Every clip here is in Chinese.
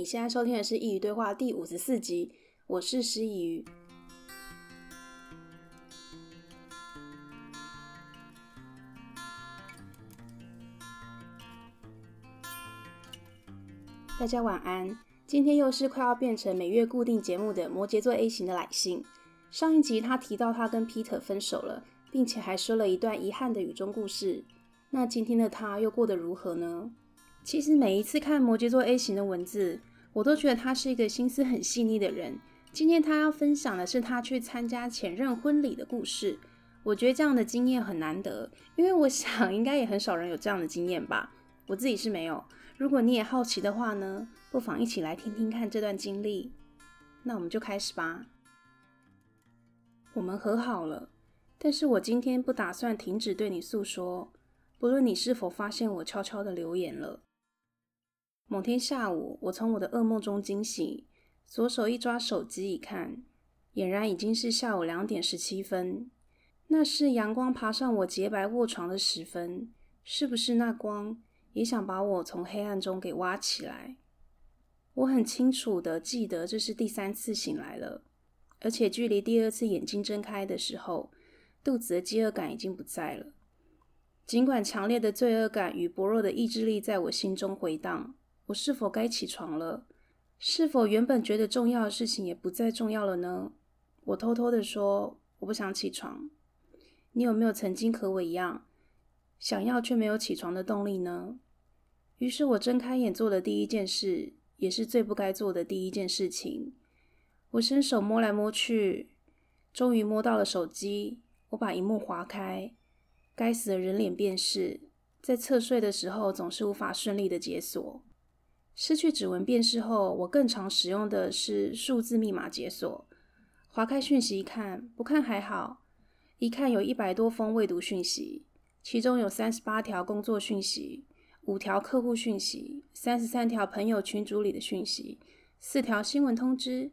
你现在收听的是《佾萮对话》第五十四集，我是师佾萮。大家晚安。今天又是快要变成每月固定节目的摩羯座 A 型的来信。上一集他提到他跟 Peter 分手了，并且还说了一段遗憾的雨中故事。那今天的他又过得如何呢？其实每一次看摩羯座 A 型的文字，我都觉得他是一个心思很细腻的人。今天他要分享的是他去参加前任婚礼的故事。我觉得这样的经验很难得，因为我想应该也很少人有这样的经验吧。我自己是没有。如果你也好奇的话呢，不妨一起来听听看这段经历。那我们就开始吧。我们和好了，但是我今天不打算停止对你诉说，不论你是否发现我悄悄的留言了。某天下午，我从我的噩梦中惊醒，左手一抓手机一看，俨然已经是下午两点十七分。那是阳光爬上我洁白卧床的时分，是不是那光也想把我从黑暗中给挖起来？我很清楚的记得，这是第三次醒来了，而且距离第二次眼睛睁开的时候，肚子的饥饿感已经不在了。尽管强烈的罪恶感与薄弱的意志力在我心中回荡。我是否该起床了？是否原本觉得重要的事情也不再重要了呢？我偷偷的说，我不想起床。你有没有曾经和我一样，想要却没有起床的动力呢？于是我睁开眼做的第一件事，也是最不该做的第一件事情。我伸手摸来摸去，终于摸到了手机。我把萤幕划开，该死的人脸辨识，在侧睡的时候总是无法顺利的解锁。失去指纹辨识后，我更常使用的是数字密码解锁。划开讯息一看，不看还好，一看有一百多封未读讯息，其中有三十八条工作讯息，五条客户讯息，三十三条朋友群组里的讯息，四条新闻通知，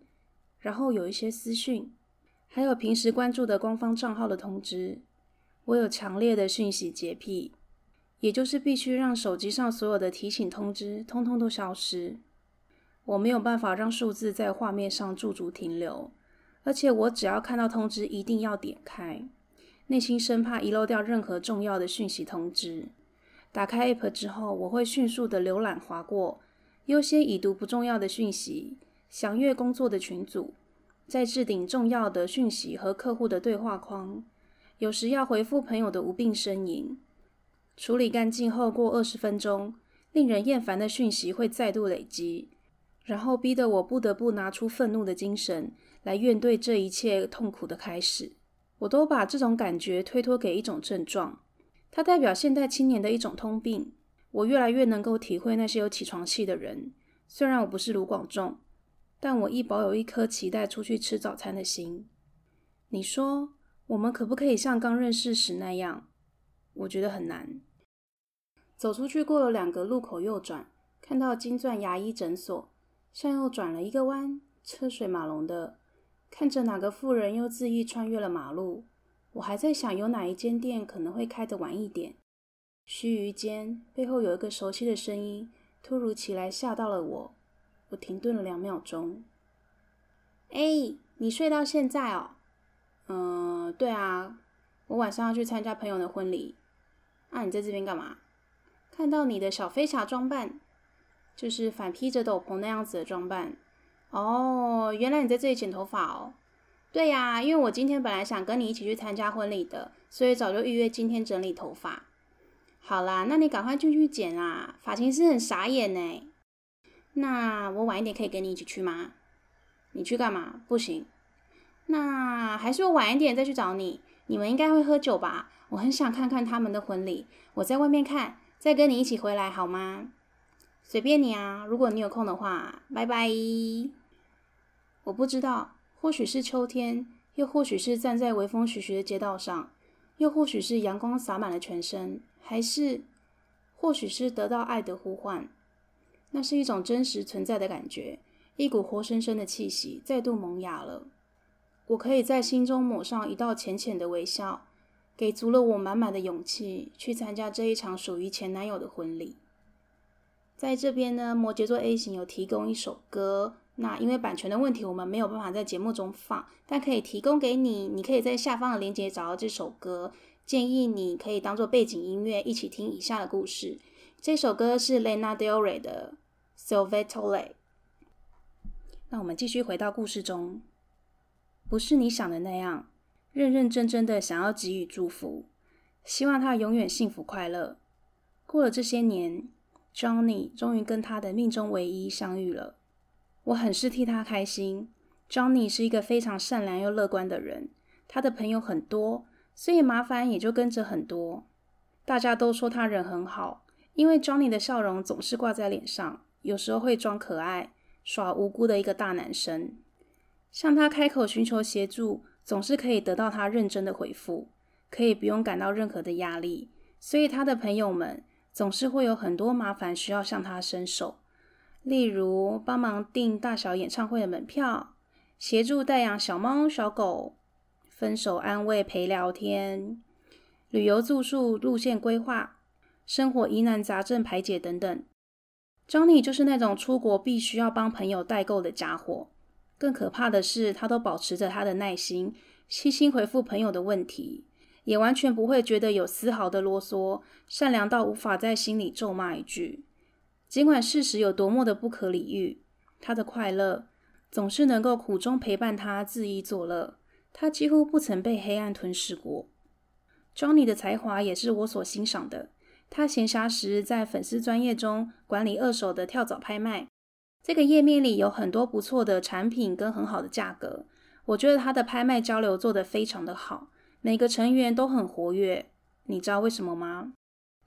然后有一些私讯，还有平时关注的官方账号的通知。我有强烈的讯息洁癖。也就是必须让手机上所有的提醒通知通通都消失。我没有办法让数字在画面上驻足停留，而且我只要看到通知一定要点开，内心生怕遗漏掉任何重要的讯息通知。打开 App 之后，我会迅速的浏览划过，优先已读不重要的讯息，详阅工作的群组，再置顶重要的讯息和客户的对话框，有时要回复朋友的无病呻吟。处理干净后，过二十分钟，令人厌烦的讯息会再度累积，然后逼得我不得不拿出愤怒的精神来面对这一切痛苦的开始。我都把这种感觉推脱给一种症状，它代表现代青年的一种通病。我越来越能够体会那些有起床气的人。虽然我不是卢广仲，但我亦保有一颗期待出去吃早餐的心。你说，我们可不可以像刚认识时那样？我觉得很难。走出去，过了两个路口，右转，看到金钻牙医诊所，向右转了一个弯，车水马龙的，看着哪个妇人又恣意穿越了马路。我还在想，有哪一间店可能会开得晚一点。须臾间，背后有一个熟悉的声音，突如其来吓到了我。我停顿了两秒钟。哎，你睡到现在哦？嗯，对啊，我晚上要去参加朋友的婚礼。那、你在这边干嘛？看到你的小飞侠装扮，就是反披着斗篷那样子的装扮。哦，原来你在这里剪头发哦。对呀，因为我今天本来想跟你一起去参加婚礼的，所以早就预约今天整理头发。好啦，那你赶快进去剪啦。发型师很傻眼呢。那我晚一点可以跟你一起去吗？你去干嘛？不行。那还是我晚一点再去找你。你们应该会喝酒吧？我很想看看他们的婚礼。我在外面看。再跟你一起回来好吗？随便你啊，如果你有空的话，拜拜。我不知道，或许是秋天，又或许是站在微风徐徐的街道上，又或许是阳光洒满了全身，还是，或许是得到爱的呼唤。那是一种真实存在的感觉，一股活生生的气息再度萌芽了。我可以在心中抹上一道浅浅的微笑。给足了我满满的勇气去参加这一场属于前男友的婚礼。在这边呢，摩羯座 A 型有提供一首歌，那因为版权的问题，我们没有办法在节目中放，但可以提供给你，你可以在下方的链接找到这首歌，建议你可以当做背景音乐一起听以下的故事。这首歌是 Lena Del Rey 的 Silvatore。那我们继续回到故事中，不是你想的那样，认认真真的想要给予祝福，希望他永远幸福快乐。过了这些年，Johnny 终于跟他的命中唯一相遇了。我很是替他开心。Johnny 是一个非常善良又乐观的人，他的朋友很多，所以麻烦也就跟着很多。大家都说他人很好，因为 Johnny 的笑容总是挂在脸上，有时候会装可爱。耍无辜的一个大男生，向他开口寻求协助，总是可以得到他认真的回复，可以不用感到任何的压力。所以他的朋友们总是会有很多麻烦需要向他伸手，例如帮忙订大小演唱会的门票，协助带养小猫小狗，分手安慰陪聊天，旅游住宿路线规划，生活疑难杂症排解等等。Johnny 就是那种出国必须要帮朋友代购的家伙。更可怕的是，他都保持着他的耐心，细心回复朋友的问题，也完全不会觉得有丝毫的啰嗦，善良到无法在心里咒骂一句。尽管事实有多么的不可理喻，他的快乐总是能够苦中陪伴他，恣意作乐。他几乎不曾被黑暗吞噬过。Johnny 的才华也是我所欣赏的。他闲暇时在粉丝专业中管理二手的跳蚤拍卖，这个页面里有很多不错的产品跟很好的价格。我觉得他的拍卖交流做得非常的好，每个成员都很活跃。你知道为什么吗？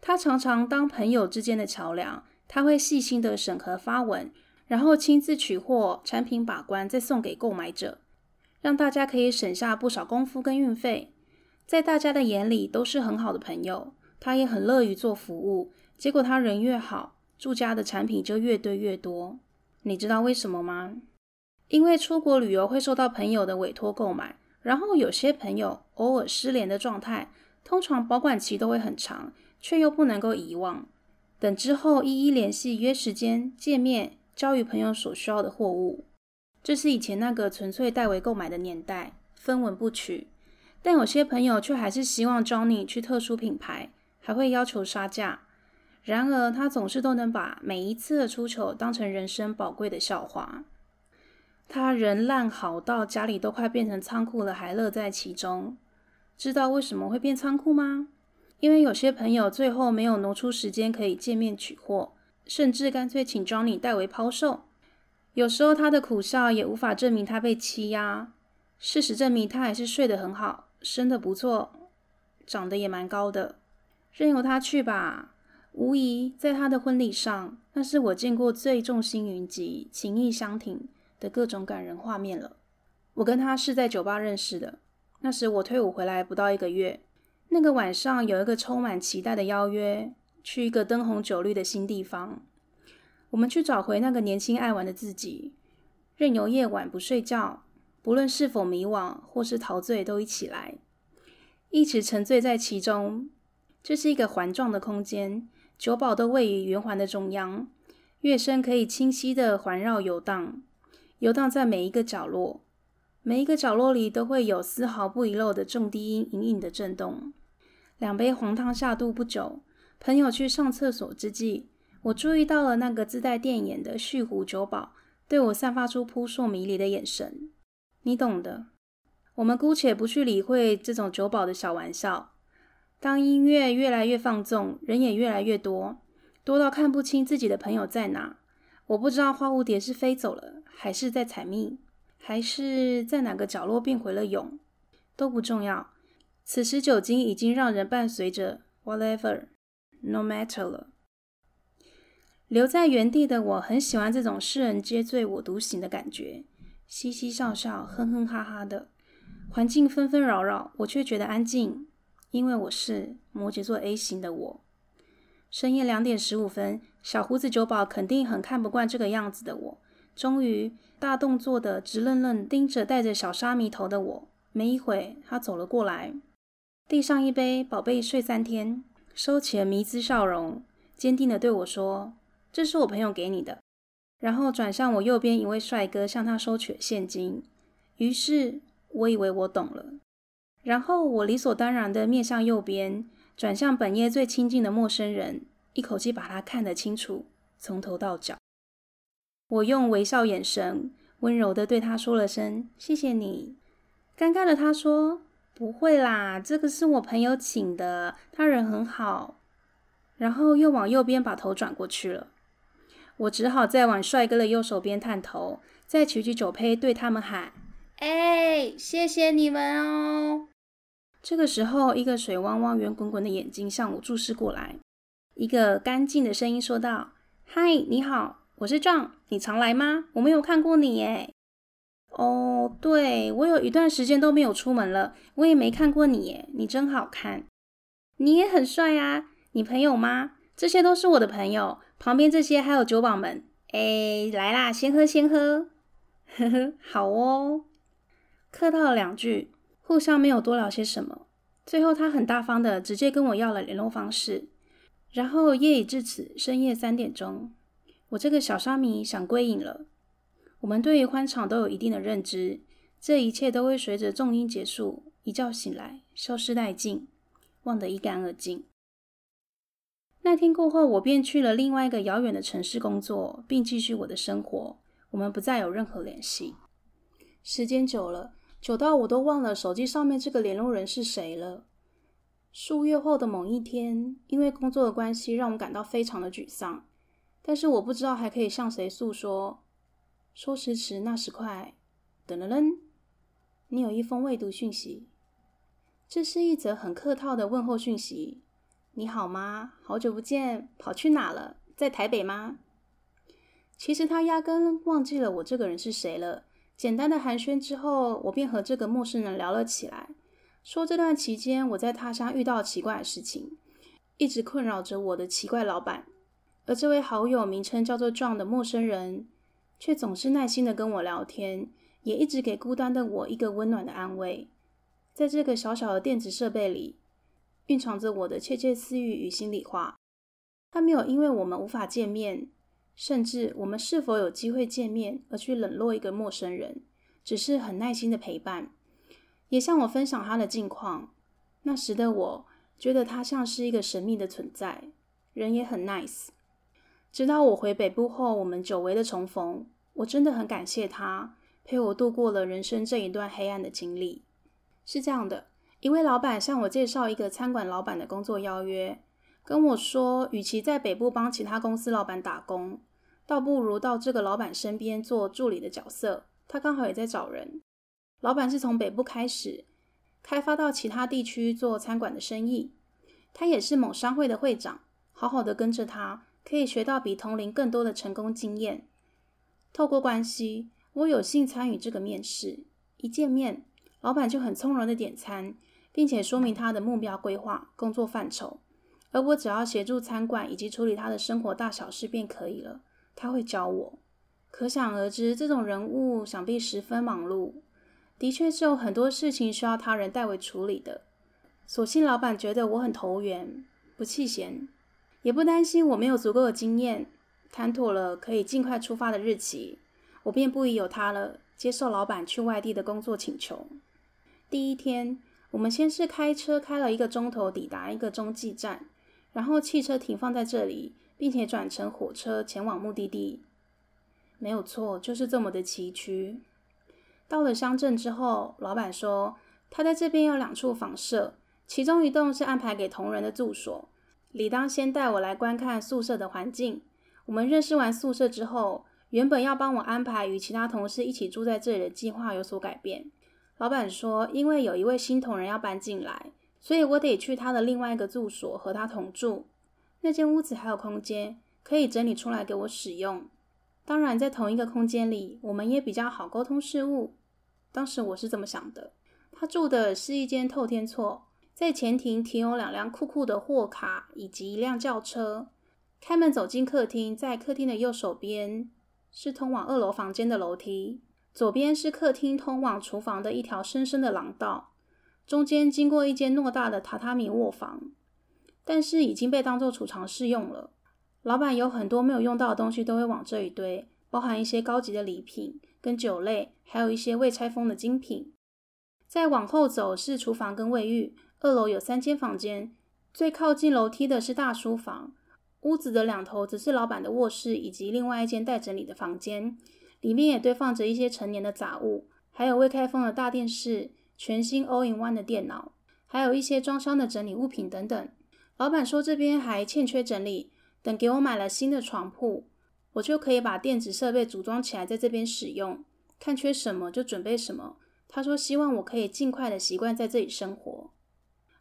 他常常当朋友之间的桥梁，他会细心的审核发文，然后亲自取货、产品把关，再送给购买者，让大家可以省下不少功夫跟运费。在大家的眼里都是很好的朋友。他也很乐于做服务，结果他人越好，住家的产品就越堆越多。你知道为什么吗？因为出国旅游会受到朋友的委托购买，然后有些朋友偶尔失联的状态，通常保管期都会很长，却又不能够遗忘。等之后一一联系约时间见面，交予朋友所需要的货物。这是以前那个纯粹代为购买的年代，分文不取。但有些朋友却还是希望 Johnny 去特殊品牌。还会要求杀价，然而他总是都能把每一次的出糗当成人生宝贵的笑话。他人烂好到家里都快变成仓库了，还乐在其中。知道为什么会变仓库吗？因为有些朋友最后没有挪出时间可以见面取货，甚至干脆请 Johnny 代为抛售。有时候他的苦笑也无法证明他被欺压。事实证明他还是睡得很好，生得不错，长得也蛮高的。任由他去吧。无疑，在他的婚礼上，那是我见过最众星云集、情意相挺的各种感人画面了。我跟他是在酒吧认识的，那时我退伍回来不到一个月。那个晚上有一个充满期待的邀约，去一个灯红酒绿的新地方。我们去找回那个年轻爱玩的自己，任由夜晚不睡觉，不论是否迷惘或是陶醉，都一起来，一直沉醉在其中。这是一个环状的空间，酒保都位于圆环的中央，乐声可以清晰地环绕游荡，游荡在每一个角落，每一个角落里都会有丝毫不遗漏的重低音隐隐的震动。两杯红汤下肚不久，朋友去上厕所之际，我注意到了那个自带电眼的旭湖酒保对我散发出扑朔迷离的眼神，你懂的。我们姑且不去理会这种酒保的小玩笑。当音乐越来越放纵，人也越来越多，多到看不清自己的朋友在哪。我不知道花蝴蝶是飞走了，还是在采蜜，还是在哪个角落变回了蛹，都不重要。此时酒精已经让人伴随着 whatever，no matter 了。留在原地的我很喜欢这种世人皆醉我独醒的感觉，嘻嘻笑笑，哼哼哈哈的，环境纷纷扰扰，我却觉得安静。因为我是摩羯座 A 型的我，深夜两点十五分，小胡子酒保肯定很看不惯这个样子的我。终于，大动作的直愣愣盯着戴着小沙弥头的我。没一会，他走了过来，递上一杯“宝贝睡三天”，收起了迷之笑容，坚定的对我说：“这是我朋友给你的。”然后转向我右边一位帅哥，向他收取了现金。于是我以为我懂了，然后我理所当然的面向右边，转向本页最亲近的陌生人，一口气把他看得清楚，从头到脚。我用微笑眼神，温柔的对他说了声“谢谢你”。尴尬的他说：“不会啦，这个是我朋友请的，他人很好。”然后又往右边把头转过去了。我只好再往帅哥的右手边探头，再举起酒杯对他们喊：“哎，谢谢你们哦！”这个时候，一个水汪汪、圆滚滚的眼睛向我注视过来，一个干净的声音说道：“嗨，你好，我是 John，你常来吗？我没有看过你耶。”“哦，对，我有一段时间都没有出门了，我也没看过你耶，你真好看，你也很帅啊，你朋友吗？这些都是我的朋友。”旁边这些还有酒保们，哎，来啦，先喝先喝，呵呵，好哦。客套两句，互相没有多聊些什么。最后他很大方的直接跟我要了联络方式。然后夜已至此，深夜三点钟，我这个小沙弥想归隐了。我们对于欢场都有一定的认知，这一切都会随着重音结束，一觉醒来，消失殆尽，忘得一干二净。那天过后，我便去了另外一个遥远的城市工作，并继续我的生活。我们不再有任何联系。时间久了，久到我都忘了手机上面这个联络人是谁了。数月后的某一天，因为工作的关系，让我感到非常的沮丧。但是我不知道还可以向谁诉说。说时迟，那时快，噔噔噔，你有一封未读讯息。这是一则很客套的问候讯息。你好吗？好久不见，跑去哪了？在台北吗？其实他压根忘记了我这个人是谁了。简单的寒暄之后，我便和这个陌生人聊了起来，说这段期间我在他乡遇到奇怪的事情，一直困扰着我的奇怪老板。而这位好友名称叫做 John 的陌生人，却总是耐心的跟我聊天，也一直给孤单的我一个温暖的安慰。在这个小小的电子设备里。蕴藏着我的窃窃私语与心里话。他没有因为我们无法见面，甚至我们是否有机会见面而去冷落一个陌生人，只是很耐心的陪伴，也向我分享他的近况。那时的我觉得他像是一个神秘的存在，人也很 nice。直到我回北部后，我们久违的重逢，我真的很感谢他陪我度过了人生这一段黑暗的经历。是这样的。一位老板向我介绍一个餐馆老板的工作邀约，跟我说，与其在北部帮其他公司老板打工，倒不如到这个老板身边做助理的角色。他刚好也在找人。老板是从北部开始，开发到其他地区做餐馆的生意。他也是某商会的会长，好好的跟着他，可以学到比同龄更多的成功经验。透过关系，我有幸参与这个面试。一见面，老板就很从容的点餐。并且说明他的目标规划、工作范畴，而我只要协助餐馆以及处理他的生活大小事便可以了。他会教我，可想而知，这种人物想必十分忙碌，的确是有很多事情需要他人代为处理的。所幸老板觉得我很投缘，不弃嫌，也不担心我没有足够的经验。谈妥了可以尽快出发的日期，我便不疑有他了，接受老板去外地的工作请求。第一天。我们先是开车开了一个钟头抵达一个中继站，然后汽车停放在这里，并且转乘火车前往目的地。没有错，就是这么的崎岖。到了乡镇之后，老板说他在这边有两处房舍，其中一栋是安排给同仁的住所，理当先带我来观看宿舍的环境。我们认识完宿舍之后，原本要帮我安排与其他同事一起住在这里的计划有所改变。老板说，因为有一位新同仁要搬进来，所以我得去他的另外一个住所和他同住。那间屋子还有空间，可以整理出来给我使用。当然，在同一个空间里，我们也比较好沟通事务。当时我是这么想的。他住的是一间透天厝，在前庭停有两辆酷酷的货卡以及一辆轿车。开门走进客厅，在客厅的右手边是通往二楼房间的楼梯。左边是客厅通往厨房的一条深深的廊道，中间经过一间偌大的榻榻米卧房，但是已经被当做储藏室用了。老板有很多没有用到的东西都会往这一堆，包含一些高级的礼品跟酒类，还有一些未拆封的精品。再往后走是厨房跟卫浴，二楼有三间房间，最靠近楼梯的是大书房。屋子的两头则是老板的卧室以及另外一间待整理的房间，里面也堆放着一些陈年的杂物，还有未开封的大电视、全新 All-in-One 的电脑，还有一些装箱的整理物品等等。老板说这边还欠缺整理，等给我买了新的床铺，我就可以把电子设备组装起来在这边使用，看缺什么就准备什么。他说希望我可以尽快的习惯在这里生活，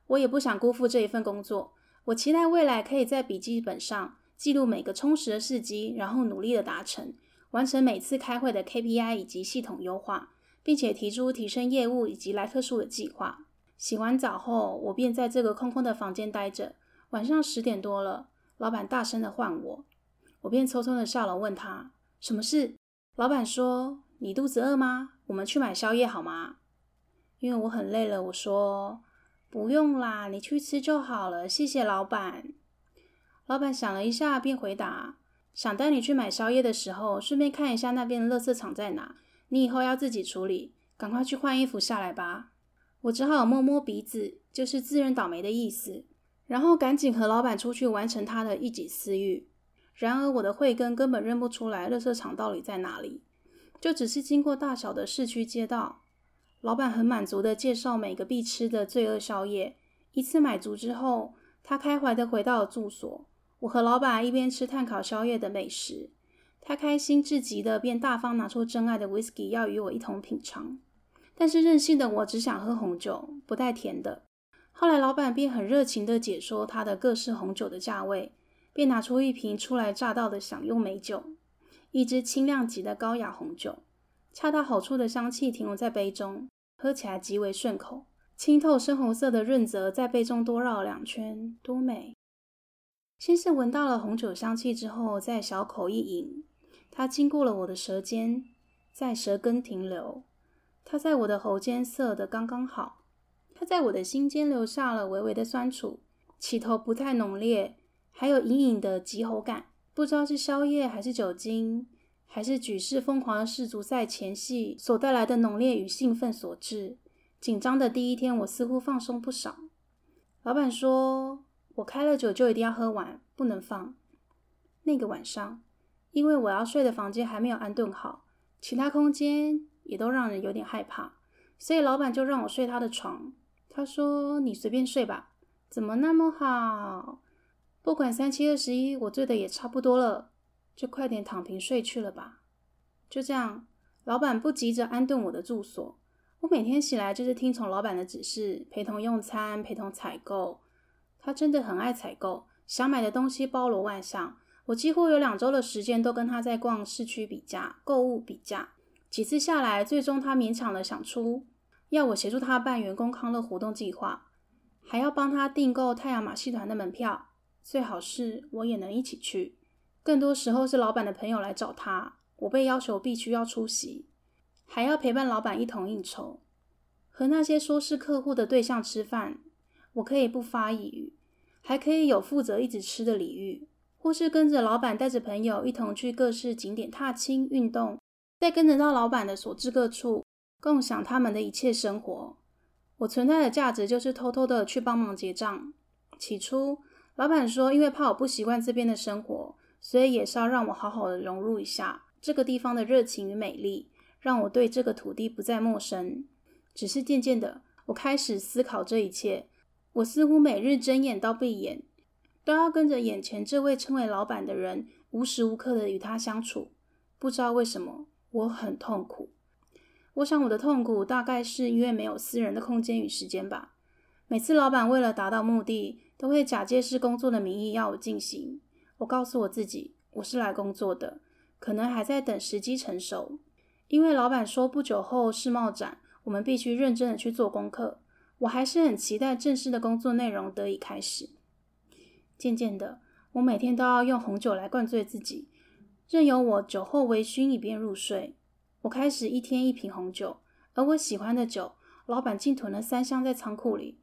我也不想辜负这一份工作。我期待未来可以在笔记本上记录每个充实的事迹，然后努力的达成，完成每次开会的 KPI 以及系统优化，并且提出提升业务以及来客数的计划。洗完澡后，我便在这个空空的房间待着。晚上十点多了，老板大声的唤我，我便匆匆的下楼问他什么事。老板说：“你肚子饿吗？我们去买宵夜好吗？”因为我很累了，我说。不用啦，你去吃就好了，谢谢老板。老板想了一下，便回答：“想带你去买宵夜的时候，顺便看一下那边的垃圾场在哪。你以后要自己处理，赶快去换衣服下来吧。”我只好摸摸鼻子，就是自认倒霉的意思，然后赶紧和老板出去完成他的一己私欲。然而我的慧根根本认不出来垃圾场到底在哪里，就只是经过大小的市区街道。老板很满足的介绍每个必吃的罪恶宵夜。一次买足之后，他开怀的回到了住所。我和老板一边吃炭烤宵夜的美食，他开心至极的便大方拿出珍爱的 whisky 要与我一同品尝。但是任性的我只想喝红酒，不带甜的。后来老板便很热情地解说他的各式红酒的价位，便拿出一瓶初来乍到的享用美酒，一支轻量级的高雅红酒。恰到好处的香气停留在杯中，喝起来极为顺口。清透深红色的润泽在杯中多绕了两圈，多美！先是闻到了红酒香气之后，再小口一饮，它经过了我的舌尖，在舌根停留。它在我的喉间涩得刚刚好，它在我的心间留下了微微的酸楚，起头不太浓烈，还有隐隐的急喉感，不知道是宵夜还是酒精。还是举世疯狂的世足赛前戏所带来的浓烈与兴奋所致。紧张的第一天，我似乎放松不少。老板说：“我开了酒就一定要喝完，不能放。”那个晚上，因为我要睡的房间还没有安顿好，其他空间也都让人有点害怕，所以老板就让我睡他的床。他说：“你随便睡吧，怎么那么好？不管三七二十一，我醉的也差不多了。”就快点躺平睡去了吧。就这样，老板不急着安顿我的住所。我每天起来就是听从老板的指示，陪同用餐，陪同采购。他真的很爱采购，想买的东西包罗万象。我几乎有两周的时间都跟他在逛市区比价、购物比价。几次下来，最终他勉强的想出要我协助他办员工康乐活动计划，还要帮他订购太阳马戏团的门票，最好是我也能一起去。更多时候是老板的朋友来找他，我被要求必须要出席，还要陪伴老板一同应酬。和那些说是客户的对象吃饭，我可以不发一语，还可以有负责一直吃的礼遇，或是跟着老板带着朋友一同去各式景点踏青运动，再跟着到老板的所至各处，共享他们的一切生活。我存在的价值就是偷偷的去帮忙结账。起初，老板说因为怕我不习惯这边的生活。所以也是要让我好好的融入一下这个地方的热情与美丽，让我对这个土地不再陌生。只是渐渐的，我开始思考这一切。我似乎每日睁眼到闭眼，都要跟着眼前这位称为老板的人，无时无刻的与他相处。不知道为什么，我很痛苦。我想我的痛苦大概是因为没有私人的空间与时间吧。每次老板为了达到目的，都会假借是工作的名义要我进行。我告诉我自己，我是来工作的，可能还在等时机成熟。因为老板说不久后世贸展，我们必须认真的去做功课。我还是很期待正式的工作内容得以开始。渐渐的，我每天都要用红酒来灌醉自己，任由我酒后微醺以便入睡。我开始一天一瓶红酒，而我喜欢的酒，老板竟囤了三箱在仓库里。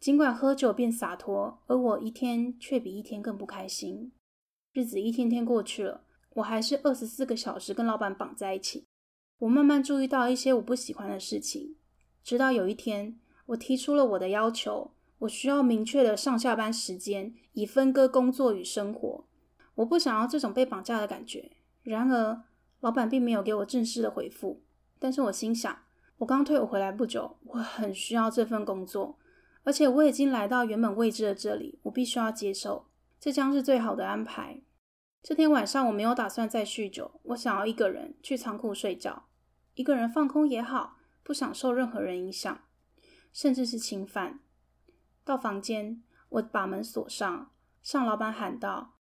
尽管喝酒变洒脱，而我一天却比一天更不开心。日子一天天过去了，我还是二十四个小时跟老板绑在一起。我慢慢注意到一些我不喜欢的事情，直到有一天，我提出了我的要求，我需要明确的上下班时间，以分割工作与生活。我不想要这种被绑架的感觉。然而，老板并没有给我正式的回复。但是我心想，我刚退伍回来不久，我很需要这份工作，而且我已经来到原本未知的这里，我必须要接受，这将是最好的安排。这天晚上，我没有打算再酗酒，我想要一个人去仓库睡觉。一个人放空也好，不想受任何人影响，甚至是侵犯。到房间，我把门锁上，向老板喊道：“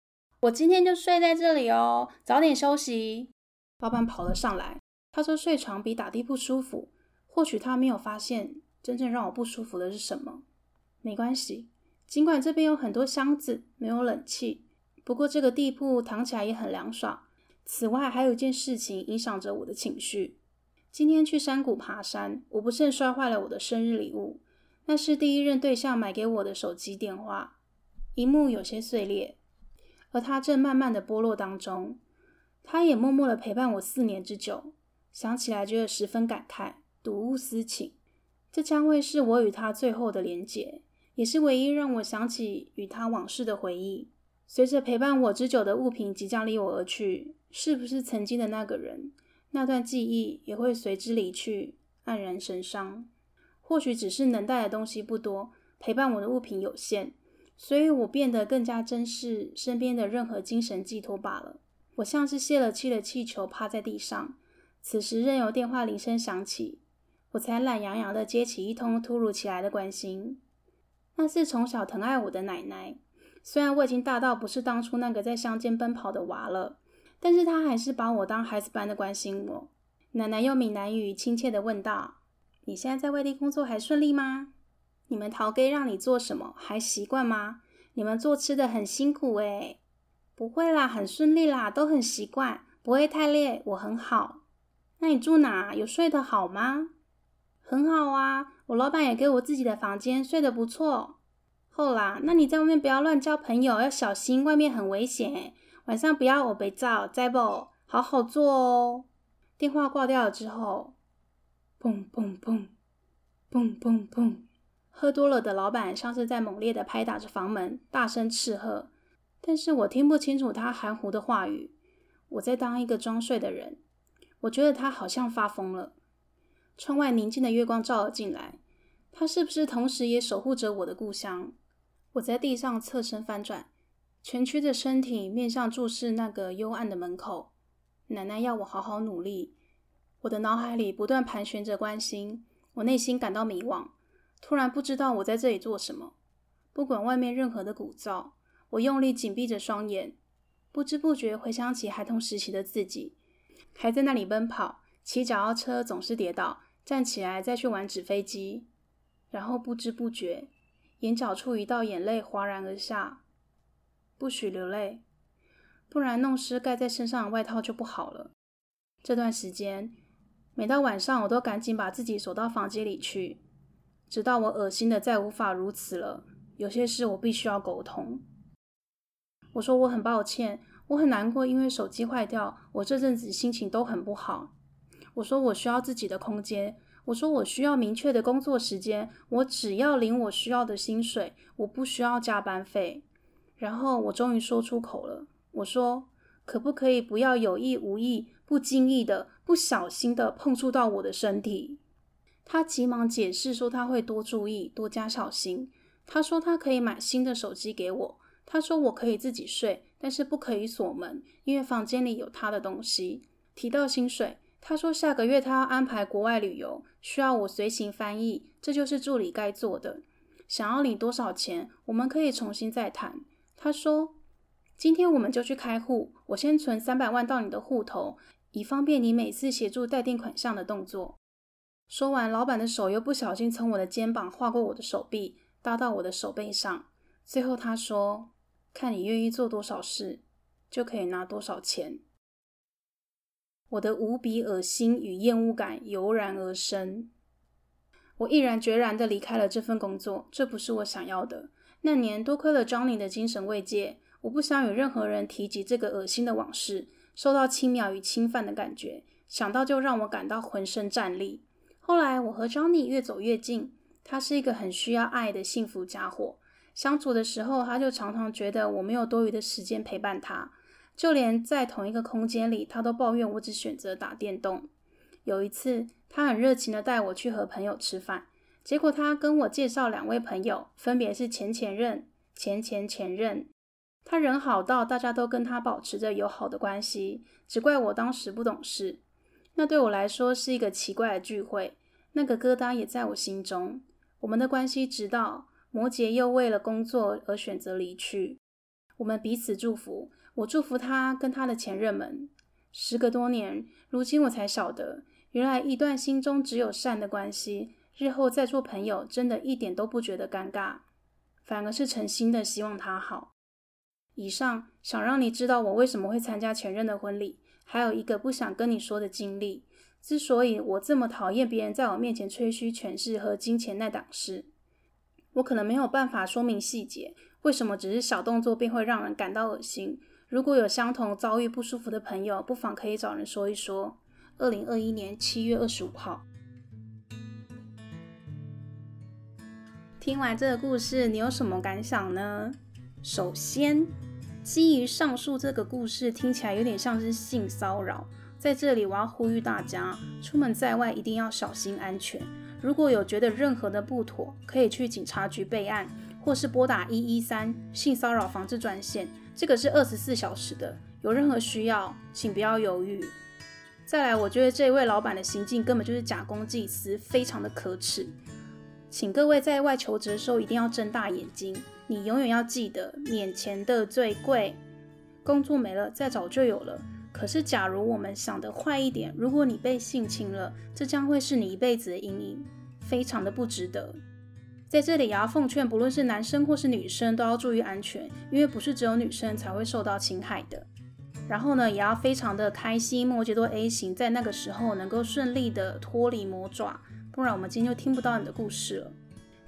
我今天就睡在这里哦，早点休息。”老板跑了上来，他说：“睡床比打地铺舒服。”或许他没有发现，真正让我不舒服的是什么。没关系，尽管这边有很多箱子，没有冷气，不过这个地铺躺起来也很凉爽。此外，还有一件事情影响着我的情绪。今天去山谷爬山，我不慎摔坏了我的生日礼物，那是第一任对象买给我的手机电话，萤幕有些碎裂，而它正慢慢的剥落当中。他也默默的陪伴我四年之久，想起来觉得十分感慨，睹物思情。这将会是我与他最后的连结，也是唯一让我想起与他往事的回忆。随着陪伴我之久的物品即将离我而去，是不是曾经的那个人？那段记忆也会随之离去，黯然神伤。或许只是能带的东西不多，陪伴我的物品有限，所以我变得更加珍视身边的任何精神寄托罢了。我像是泄了气的气球，趴在地上。此时任由电话铃声响起，我才懒洋洋地接起一通突如其来的关心。那是从小疼爱我的奶奶，虽然我已经大到不是当初那个在乡间奔跑的娃了。但是她还是把我当孩子般的关心我。奶奶用闽南语亲切地问道：“你现在在外地工作还顺利吗？你们头家让你做什么还习惯吗？你们做吃的很辛苦诶。不会啦，很顺利啦，都很习惯，不会太累，我很好。那你住哪？有睡得好吗？很好啊，我老板也给我自己的房间，睡得不错。后啦，那你在外面不要乱交朋友，要小心，外面很危险。”晚上不要我被照，知不？好好做哦。电话挂掉了之后，砰砰砰，砰砰砰，喝多了的老板像是在猛烈的拍打着房门，大声斥喝。但是我听不清楚他含糊的话语。我在当一个装睡的人。我觉得他好像发疯了。窗外宁静的月光照了进来，他是不是同时也守护着我的故乡？我在地上侧身翻转。蜷曲着身体，面向注视那个幽暗的门口。奶奶要我好好努力。我的脑海里不断盘旋着关心，我内心感到迷惘，突然不知道我在这里做什么。不管外面任何的鼓噪，我用力紧闭着双眼，不知不觉回想起孩童时期的自己，还在那里奔跑，骑脚踏车总是跌倒，站起来再去玩纸飞机，然后不知不觉，眼角处一道眼泪哗然而下。不许流泪，不然弄湿盖在身上的外套就不好了。这段时间，每到晚上，我都赶紧把自己锁到房间里去，直到我恶心的再无法如此了。有些事我必须要沟通。我说我很抱歉，我很难过，因为手机坏掉，我这阵子心情都很不好。我说我需要自己的空间，我说我需要明确的工作时间，我只要领我需要的薪水，我不需要加班费。然后我终于说出口了，我说：“可不可以不要有意无意、不经意的、不小心的碰触到我的身体？”他急忙解释说：“他会多注意、多加小心。”他说：“他可以买新的手机给我。”他说：“我可以自己睡，但是不可以锁门，因为房间里有他的东西。”提到薪水，他说：“下个月他要安排国外旅游，需要我随行翻译，这就是助理该做的。想要领多少钱，我们可以重新再谈。”他说：“今天我们就去开户，我先存三百万到你的户头，以方便你每次协助待定款项的动作。”说完，老板的手又不小心从我的肩膀划过我的手臂，搭到我的手背上。最后他说：“看你愿意做多少事，就可以拿多少钱。”我的无比恶心与厌恶感油然而生，我毅然决然地离开了这份工作，这不是我想要的。那年多亏了张玲的精神慰藉，我不想与任何人提及这个恶心的往事，受到轻蔑与侵犯的感觉，想到就让我感到浑身战栗。后来我和 Johnny 越走越近，他是一个很需要爱的幸福家伙。相处的时候，他就常常觉得我没有多余的时间陪伴他，就连在同一个空间里，他都抱怨我只选择打电动。有一次，他很热情地带我去和朋友吃饭，结果他跟我介绍两位朋友，分别是前前任、前前前任。他人好到大家都跟他保持着友好的关系，只怪我当时不懂事。那对我来说是一个奇怪的聚会，那个疙瘩也在我心中。我们的关系直到。摩羯又为了工作而选择离去，我们彼此祝福。我祝福他跟他的前任们。时隔多年，如今我才晓得，原来一段心中只有善的关系，日后再做朋友，真的一点都不觉得尴尬，反而是诚心的希望他好。以上想让你知道我为什么会参加前任的婚礼，还有一个不想跟你说的经历。之所以我这么讨厌别人在我面前吹嘘权势和金钱那档事。我可能没有办法说明细节，为什么只是小动作便会让人感到恶心？如果有相同遭遇不舒服的朋友，不妨可以找人说一说。二零二一年七月二十五号，听完这个故事，你有什么感想呢？首先，基于上述这个故事听起来有点像是性骚扰，在这里我要呼吁大家，出门在外一定要小心安全。如果有觉得任何的不妥，可以去警察局备案，或是拨打一一三性骚扰防治专线，这个是二十四小时的。有任何需要，请不要犹豫。再来，我觉得这位老板的行径根本就是假公济私，非常的可耻。请各位在外求职的时候一定要睁大眼睛，你永远要记得，免钱的最贵，工作没了再找就有了。可是，假如我们想得坏一点，如果你被性侵了，这将会是你一辈子的阴影，非常的不值得。在这里也要奉劝，不论是男生或是女生，都要注意安全，因为不是只有女生才会受到侵害的。然后呢，也要非常的开心，摩羯座 A 型在那个时候能够顺利的脱离魔爪，不然我们今天就听不到你的故事了。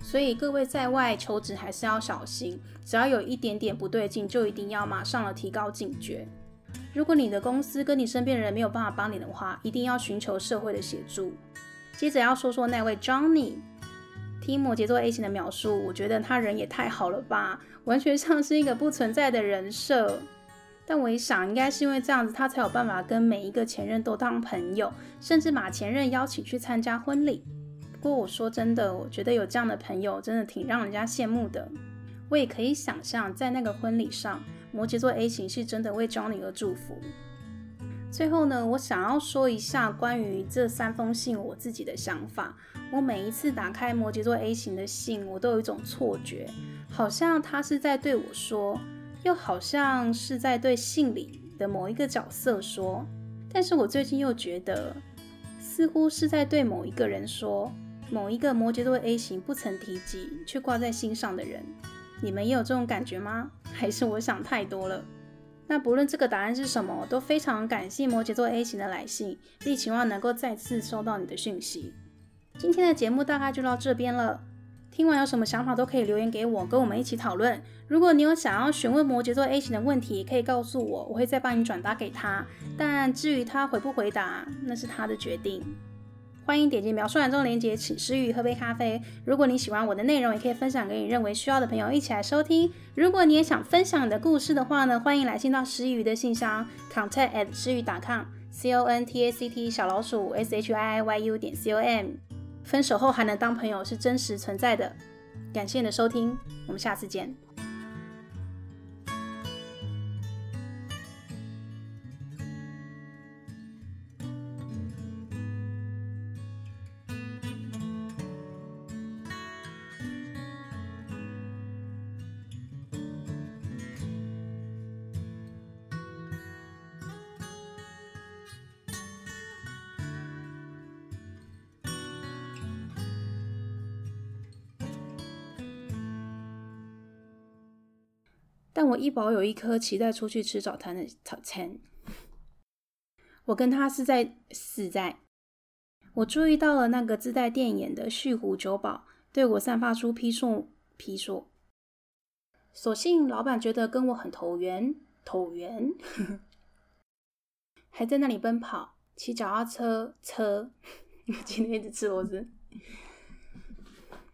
所以各位在外求职还是要小心，只要有一点点不对劲，就一定要马上的提高警觉。如果你的公司跟你身边的人没有办法帮你的话，一定要寻求社会的协助。接着要说说那位 Johnny，听摩羯座 A 型的描述，我觉得他人也太好了吧，完全像是一个不存在的人设。但我一想，应该是因为这样子，他才有办法跟每一个前任都当朋友，甚至把前任邀请去参加婚礼。不过我说真的，我觉得有这样的朋友，真的挺让人家羡慕的。我也可以想象，在那个婚礼上。摩羯座 A 型是真的为 Johnny 而祝福。最后呢，我想要说一下关于这三封信我自己的想法。我每一次打开摩羯座 A 型的信，我都有一种错觉，好像他是在对我说，又好像是在对信里的某一个角色说。但是我最近又觉得，似乎是在对某一个人说，某一个摩羯座 A 型不曾提及却挂在心上的人。你们也有这种感觉吗？还是我想太多了？那不论这个答案是什么，都非常感谢摩羯座 A 型的来信，并期望能够再次收到你的讯息。今天的节目大概就到这边了。听完有什么想法都可以留言给我，跟我们一起讨论。如果你有想要询问摩羯座 A 型的问题，可以告诉我，我会再帮你转达给他。但至于他回不回答，那是他的决定。欢迎点击描述栏中的链接，请师佾萮喝杯咖啡。如果你喜欢我的内容，也可以分享给你认为需要的朋友一起来收听。如果你也想分享你的故事的话呢，欢迎来信到师佾萮的信箱，contact at 师佾萮 com，c o n t a c t 小老鼠 s h i i y u 点 c o m。分手后还能当朋友是真实存在的。感谢你的收听，我们下次见。但我一保有一颗期待出去吃早餐的早餐。我跟他是在死在。我注意到了那个自带电眼的旭湖酒保对我散发出批数批数。所幸老板觉得跟我很投缘，投缘，还在那里奔跑，骑脚踏车车，今天一直吃螺丝，